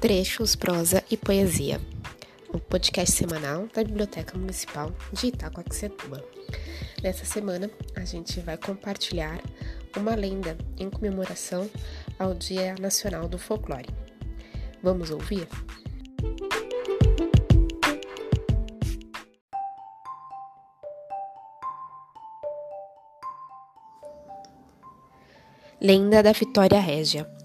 Trechos, prosa e poesia. O podcast semanal da Biblioteca Municipal de Itacoaxetuba. Nessa semana, a gente vai compartilhar uma lenda em comemoração ao Dia Nacional do Folclore. Vamos ouvir? Lenda da Vitória Régia.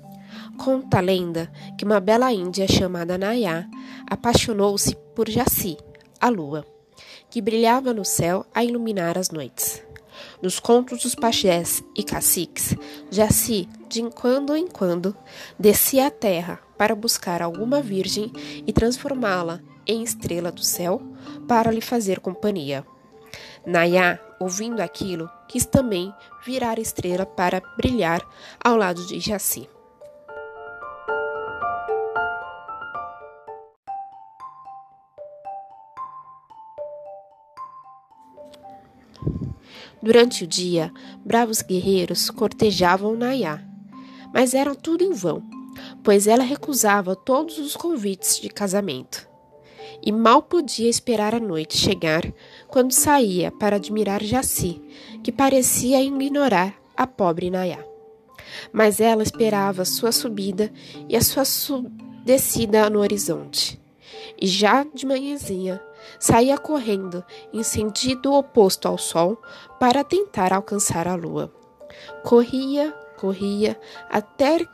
Conta a lenda que uma bela índia chamada Nayá apaixonou-se por Jaci, a lua, que brilhava no céu a iluminar as noites. Nos contos dos pajés e caciques, Jaci, de quando em quando, descia à terra para buscar alguma virgem e transformá-la em estrela do céu para lhe fazer companhia. Nayá, ouvindo aquilo, quis também virar estrela para brilhar ao lado de Jaci. Durante o dia, bravos guerreiros cortejavam Nayá, mas era tudo em vão, pois ela recusava todos os convites de casamento. E mal podia esperar a noite chegar quando saía para admirar Jaci, que parecia ignorar a pobre Nayá. Mas ela esperava sua subida e a sua descida no horizonte. E já de manhãzinha Saía correndo em sentido oposto ao sol para tentar alcançar a lua. Corria, corria, até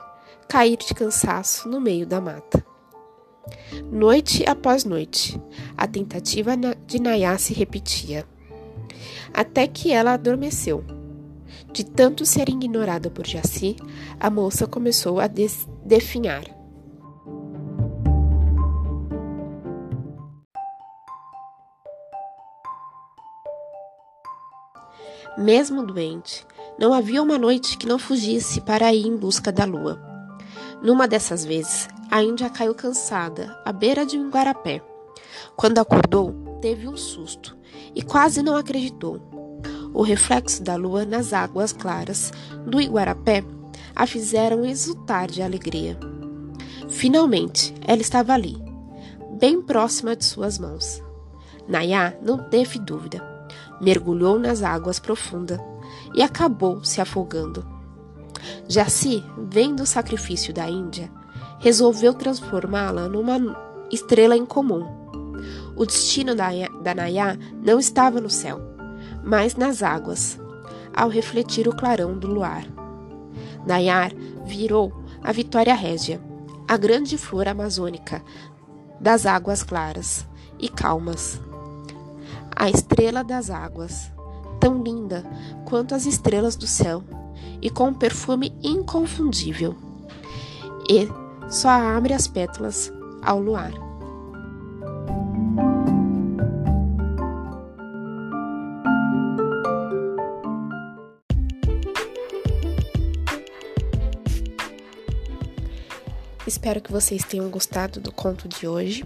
cair de cansaço no meio da mata. Noite após noite, a tentativa de Nayá se repetia, até que ela adormeceu. De tanto ser ignorada por Jaci, a moça começou a definhar. Mesmo doente, não havia uma noite que não fugisse para ir em busca da lua. Numa dessas vezes, a Índia caiu cansada à beira de um guarapé. Quando acordou, teve um susto e quase não acreditou. O reflexo da lua nas águas claras do Iguarapé a fizeram exultar de alegria. Finalmente, ela estava ali, bem próxima de suas mãos. Nayá não teve dúvida mergulhou nas águas profundas e acabou se afogando. Jaci, vendo o sacrifício da Índia, resolveu transformá-la numa estrela incomum. O destino da, da Nayá não estava no céu, mas nas águas, ao refletir o clarão do luar. Nayar virou a Vitória Régia, a grande flor amazônica das águas claras e calmas a estrela das águas, tão linda quanto as estrelas do céu, e com um perfume inconfundível. E só abre as pétalas ao luar. Espero que vocês tenham gostado do conto de hoje.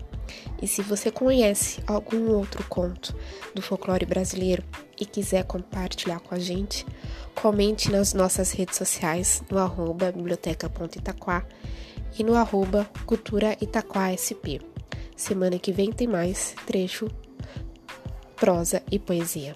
E se você conhece algum outro conto do folclore brasileiro e quiser compartilhar com a gente, comente nas nossas redes sociais no arroba biblioteca.itaquá e no arroba cultura sp. Semana que vem tem mais trecho, prosa e poesia.